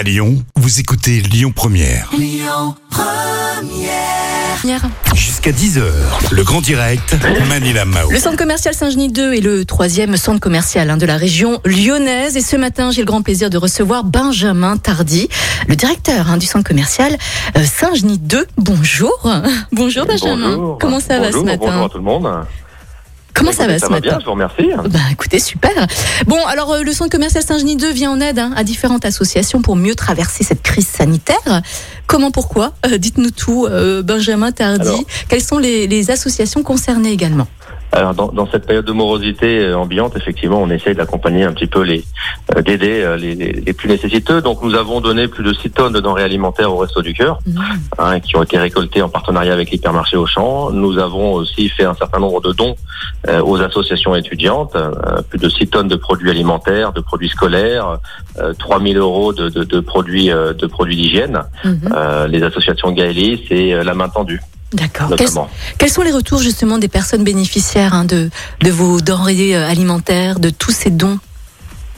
À Lyon, vous écoutez Lyon Première. Jusqu'à 10h, le grand direct, Manila Mao. Le centre commercial Saint-Genis 2 est le troisième centre commercial hein, de la région lyonnaise. Et ce matin, j'ai le grand plaisir de recevoir Benjamin Tardy, le directeur hein, du centre commercial euh, Saint-Genis 2. Bonjour. Bonjour Benjamin. Bonjour. Comment ça va ce matin? Bonjour à tout le monde. Comment ça va ça ce va bien, je vous remercie. bah écoutez, super. Bon, alors euh, le centre commercial Saint-Genis 2 vient en aide hein, à différentes associations pour mieux traverser cette crise sanitaire. Comment, pourquoi? Euh, Dites-nous tout, euh, Benjamin Tardy. Alors- Quelles sont les, les associations concernées également? Alors, dans, dans cette période de morosité euh, ambiante, effectivement, on essaie d'accompagner un petit peu les, euh, d'aider euh, les, les, les plus nécessiteux. Donc, nous avons donné plus de 6 tonnes de denrées alimentaires au Resto du Cœur, Mmh. hein, qui ont été récoltées en partenariat avec l'hypermarché Auchan. Nous avons aussi fait un certain nombre de dons euh, aux associations étudiantes, plus de 6 tonnes de produits alimentaires, de produits scolaires, euh, 3000 euros de, de, de produits de produits d'hygiène. Mhm. Euh, les associations Gaëlis et euh, la main tendue, D'accord. Quels, sont les retours justement des personnes bénéficiaires hein, de, de vos denrées euh, alimentaires, de tous ces dons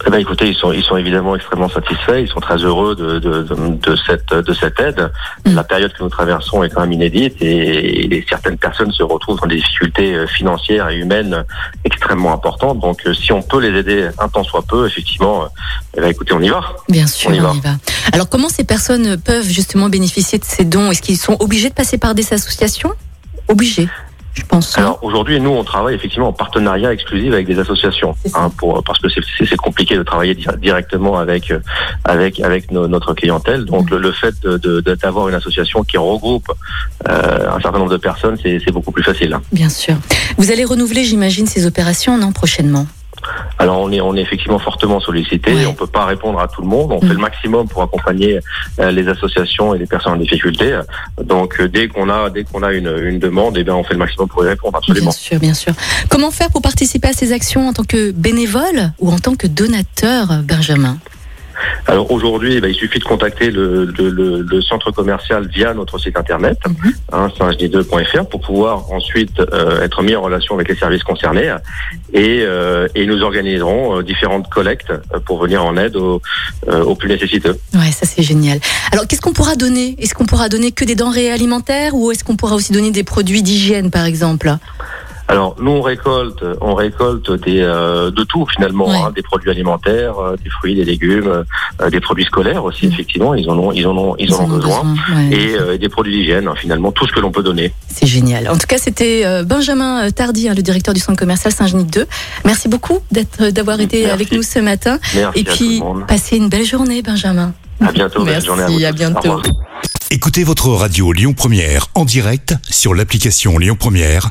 Eh ben, écoutez, ils sont, ils sont évidemment extrêmement satisfaits. Ils sont très heureux de, de, de, de cette, de cette aide. Mm. La période que nous traversons est quand même inédite et, et certaines personnes se retrouvent dans des difficultés euh, financières et humaines extrêmement importantes. Donc, euh, si on peut les aider un temps soit peu, effectivement, euh, eh ben, écoutez, on y va. Bien sûr, On y va. Alors comment ces personnes peuvent justement bénéficier de ces dons? Est-ce qu'ils sont obligés de passer par des associations? Obligés, je pense. hein. Alors aujourd'hui, nous, on travaille effectivement en partenariat exclusif avec des associations, hein, pour parce que c'est- compliqué de travailler di- directement avec euh, avec avec notre clientèle. Donc le, le fait de- de- d'avoir une association qui regroupe euh, un certain nombre de personnes, c'est c'est beaucoup plus facile. Bien sûr. Vous allez renouveler, j'imagine, ces opérations non prochainement? Alors on est on est effectivement fortement sollicité. On peut pas répondre à tout le monde. On Mhm. fait le maximum pour accompagner euh, les associations et les personnes en difficulté. Donc euh, dès qu'on a dès qu'on a une, une demande, eh bien on fait le maximum pour y répondre absolument. Bien sûr, bien sûr. Comment faire pour participer à ces actions en tant que bénévole ou en tant que donateur, Benjamin? Alors aujourd'hui, eh ben, il suffit de contacter le, le, le, le centre commercial via notre site internet, Mhm. hein, singe2.fr, pour pouvoir ensuite euh, être mis en relation avec les services concernés et, euh, et nous organiserons euh, différentes collectes euh, pour venir en aide aux, euh, aux plus nécessiteux. Ouais, ça c'est génial. Alors, qu'est-ce qu'on pourra donner? Est-ce qu'on pourra donner que des denrées alimentaires ou est-ce qu'on pourra aussi donner des produits d'hygiène, par exemple? Alors nous on récolte, on récolte des, euh, de tout finalement, Ouais. hein, des produits alimentaires, euh, des fruits, des légumes, euh, des produits scolaires aussi Mhm. effectivement, ils en ont, ils en ont, ils, en ont besoin. ouais. Et euh, des produits d'hygiène, hein, finalement, tout ce que l'on peut donner. C'est génial. En tout cas, c'était euh, Benjamin euh, Tardy, hein, le directeur du centre commercial Saint-Genis 2. Merci beaucoup d'être, d'avoir été Merci. avec nous ce matin. Merci Et à puis, passez une belle journée, Benjamin. À bientôt, belle Merci, journée à vous. à bientôt. Écoutez votre radio Lyon Première en direct sur l'application Lyon Première,